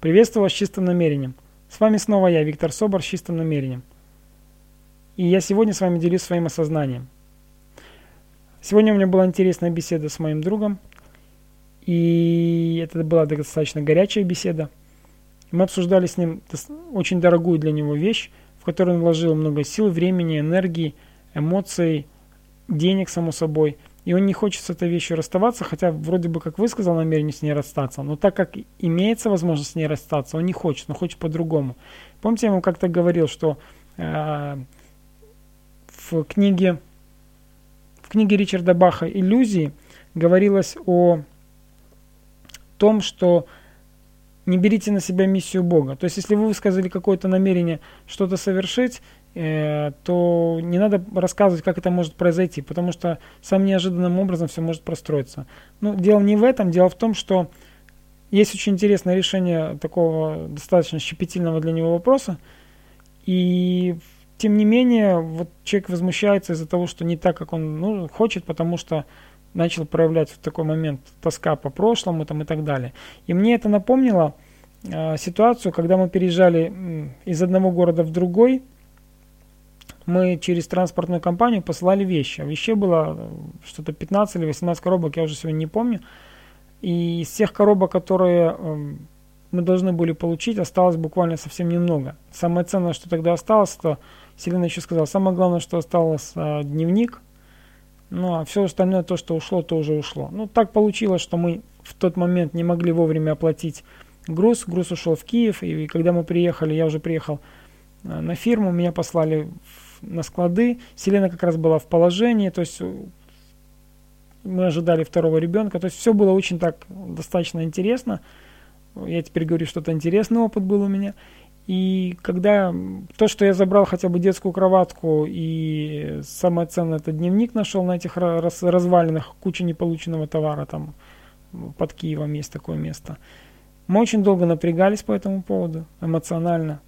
Приветствую вас с чистым намерением. С вами снова я, Виктор Собор, с чистым намерением. И я сегодня с вами делюсь своим осознанием. Сегодня у меня была интересная беседа с моим другом, и это была достаточно горячая беседа. Мы обсуждали с ним очень дорогую для него вещь, в которую он вложил много сил, времени, энергии, эмоций, денег, само собой – и он не хочет с этой вещью расставаться, хотя вроде бы как высказал намерение с ней расстаться, но так как имеется возможность с ней расстаться, он не хочет, но хочет по-другому. Помните, я ему как-то говорил, что э, в книге в книге Ричарда Баха «Иллюзии» говорилось о том, что не берите на себя миссию Бога. То есть, если вы высказали какое-то намерение что-то совершить, то не надо рассказывать, как это может произойти, потому что самым неожиданным образом все может простроиться. Ну, дело не в этом, дело в том, что есть очень интересное решение такого достаточно щепетильного для него вопроса, и тем не менее, вот человек возмущается из-за того, что не так, как он ну, хочет, потому что начал проявлять в такой момент тоска по прошлому там, и так далее. И мне это напомнило э, ситуацию, когда мы переезжали из одного города в другой – мы через транспортную компанию посылали вещи. Вещей было э, что-то 15 или 18 коробок, я уже сегодня не помню. И из всех коробок, которые эм, мы должны были получить, осталось буквально совсем немного. Самое ценное, что тогда осталось, это Селена еще сказала, самое главное, что осталось э, дневник. Ну, а все остальное, то, что ушло, то уже ушло. Ну, так получилось, что мы в тот момент не могли вовремя оплатить груз. Груз ушел в Киев, и когда мы приехали, я уже приехал э, на фирму, меня послали в на склады. Селена как раз была в положении, то есть э, мы ожидали второго ребенка. То есть все было очень так достаточно интересно. Я теперь говорю, что-то интересный опыт был у меня. И когда то, что я забрал хотя бы детскую кроватку и самое ценное, это дневник нашел на этих раз, развалинах, куча неполученного товара там под Киевом есть такое место. Мы очень долго напрягались по этому поводу, эмоционально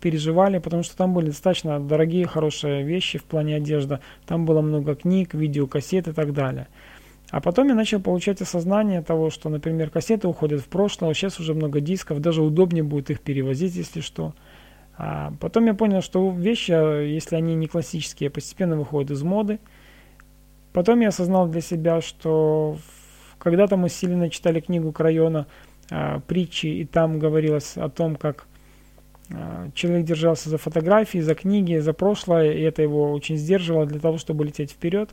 переживали, потому что там были достаточно дорогие, хорошие вещи в плане одежды. Там было много книг, видеокассет и так далее. А потом я начал получать осознание того, что, например, кассеты уходят в прошлое, сейчас уже много дисков, даже удобнее будет их перевозить, если что. А потом я понял, что вещи, если они не классические, постепенно выходят из моды. Потом я осознал для себя, что когда-то мы сильно читали книгу Крайона а, притчи, и там говорилось о том, как человек держался за фотографии, за книги, за прошлое, и это его очень сдерживало для того, чтобы лететь вперед.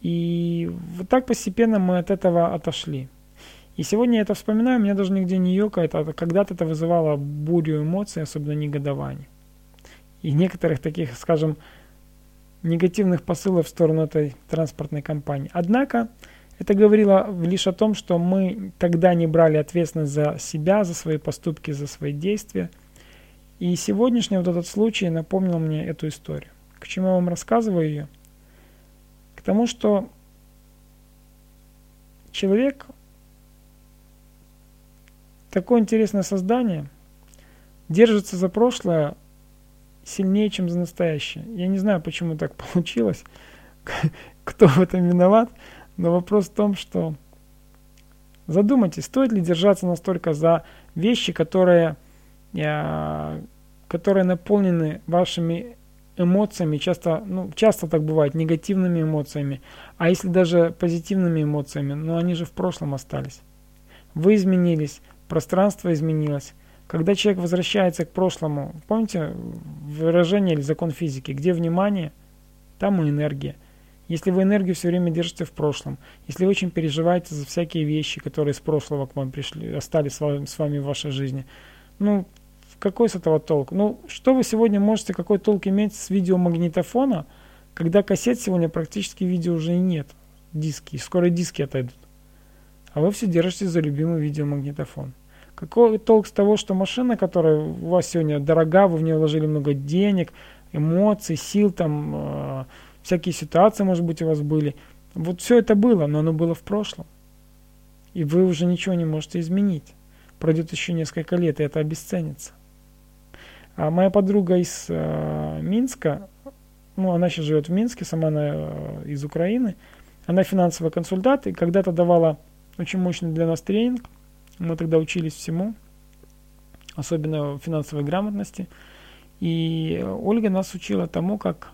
И вот так постепенно мы от этого отошли. И сегодня я это вспоминаю, меня даже нигде не ёкает, а когда-то это вызывало бурю эмоций, особенно негодование. И некоторых таких, скажем, негативных посылов в сторону этой транспортной компании. Однако это говорило лишь о том, что мы тогда не брали ответственность за себя, за свои поступки, за свои действия – и сегодняшний вот этот случай напомнил мне эту историю. К чему я вам рассказываю ее? К тому, что человек такое интересное создание держится за прошлое сильнее, чем за настоящее. Я не знаю, почему так получилось, кто в этом виноват, но вопрос в том, что задумайтесь, стоит ли держаться настолько за вещи, которые которые наполнены вашими эмоциями, часто, ну, часто так бывает, негативными эмоциями, а если даже позитивными эмоциями, но они же в прошлом остались. Вы изменились, пространство изменилось. Когда человек возвращается к прошлому, помните выражение или закон физики, где внимание, там и энергия. Если вы энергию все время держите в прошлом, если вы очень переживаете за всякие вещи, которые с прошлого к вам пришли, остались с вами в вашей жизни, ну, какой с этого толк? Ну, что вы сегодня можете, какой толк иметь с видеомагнитофона, когда кассет сегодня практически видео уже и нет, диски, скоро диски отойдут. А вы все держите за любимый видеомагнитофон. Какой толк с того, что машина, которая у вас сегодня дорога, вы в нее вложили много денег, эмоций, сил, там, э, всякие ситуации, может быть, у вас были. Вот все это было, но оно было в прошлом. И вы уже ничего не можете изменить. Пройдет еще несколько лет, и это обесценится. А моя подруга из э, Минска, ну, она сейчас живет в Минске, сама она э, из Украины, она финансовый консультант и когда-то давала очень мощный для нас тренинг, мы тогда учились всему. особенно финансовой грамотности. И Ольга нас учила тому, как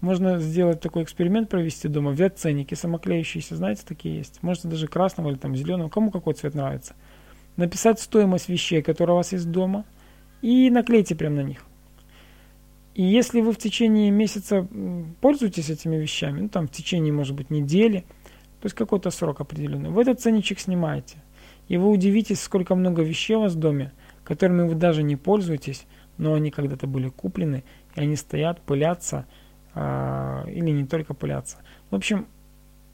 можно сделать такой эксперимент, провести дома, взять ценники самоклеющиеся, знаете, такие есть. Можете даже красного или там зеленого, кому какой цвет нравится. Написать стоимость вещей, которые у вас есть дома, и наклейте прямо на них. И если вы в течение месяца пользуетесь этими вещами, ну там в течение, может быть, недели, то есть какой-то срок определенный, вы этот ценничек снимаете. И вы удивитесь, сколько много вещей у вас в доме, которыми вы даже не пользуетесь, но они когда-то были куплены, и они стоят, пылятся, э, или не только пылятся. В общем,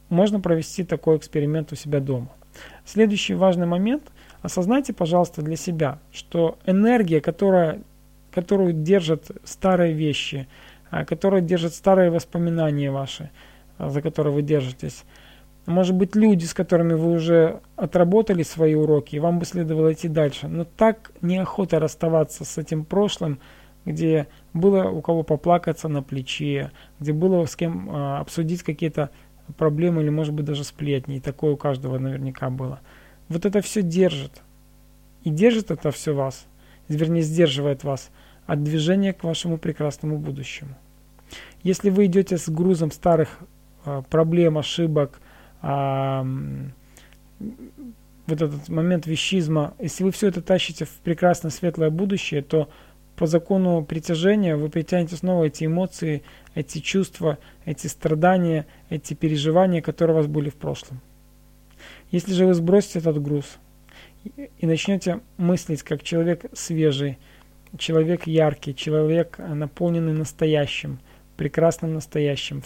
можно провести такой эксперимент у себя дома. Следующий важный момент. Осознайте, пожалуйста, для себя, что энергия, которая которую держат старые вещи, а, которая держат старые воспоминания ваши, а, за которые вы держитесь. Может быть, люди, с которыми вы уже отработали свои уроки, и вам бы следовало идти дальше. Но так неохота расставаться с этим прошлым, где было у кого поплакаться на плече, где было с кем а, обсудить какие-то проблемы или, может быть, даже сплетни. И такое у каждого наверняка было. Вот это все держит. И держит это все вас, вернее, сдерживает вас – от движения к вашему прекрасному будущему. Если вы идете с грузом старых э, проблем, ошибок, э, вот этот момент вещизма, если вы все это тащите в прекрасное светлое будущее, то по закону притяжения вы притянете снова эти эмоции, эти чувства, эти страдания, эти переживания, которые у вас были в прошлом. Если же вы сбросите этот груз и начнете мыслить как человек свежий, человек яркий, человек наполненный настоящим, прекрасным настоящим.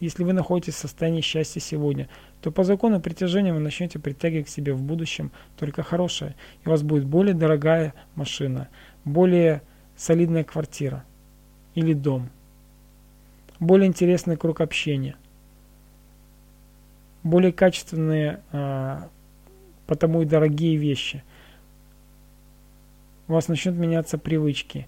Если вы находитесь в состоянии счастья сегодня, то по закону притяжения вы начнете притягивать к себе в будущем только хорошее. И у вас будет более дорогая машина, более солидная квартира или дом, более интересный круг общения, более качественные, а, потому и дорогие вещи – у вас начнут меняться привычки.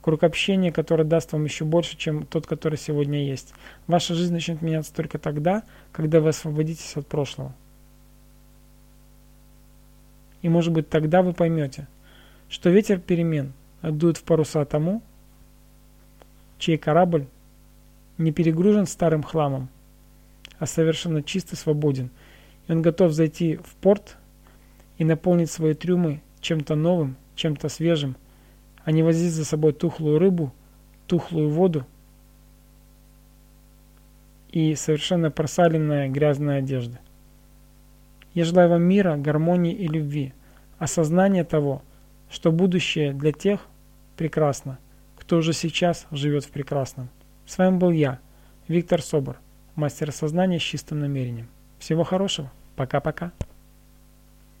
Круг общения, который даст вам еще больше, чем тот, который сегодня есть. Ваша жизнь начнет меняться только тогда, когда вы освободитесь от прошлого. И может быть тогда вы поймете, что ветер перемен дует в паруса тому, чей корабль не перегружен старым хламом, а совершенно чист и свободен. И он готов зайти в порт и наполнить свои трюмы чем-то новым чем-то свежим, а не возить за собой тухлую рыбу, тухлую воду и совершенно просаленная грязная одежда. Я желаю вам мира, гармонии и любви, осознания того, что будущее для тех прекрасно, кто уже сейчас живет в прекрасном. С вами был я, Виктор Собор, мастер сознания с чистым намерением. Всего хорошего. Пока-пока.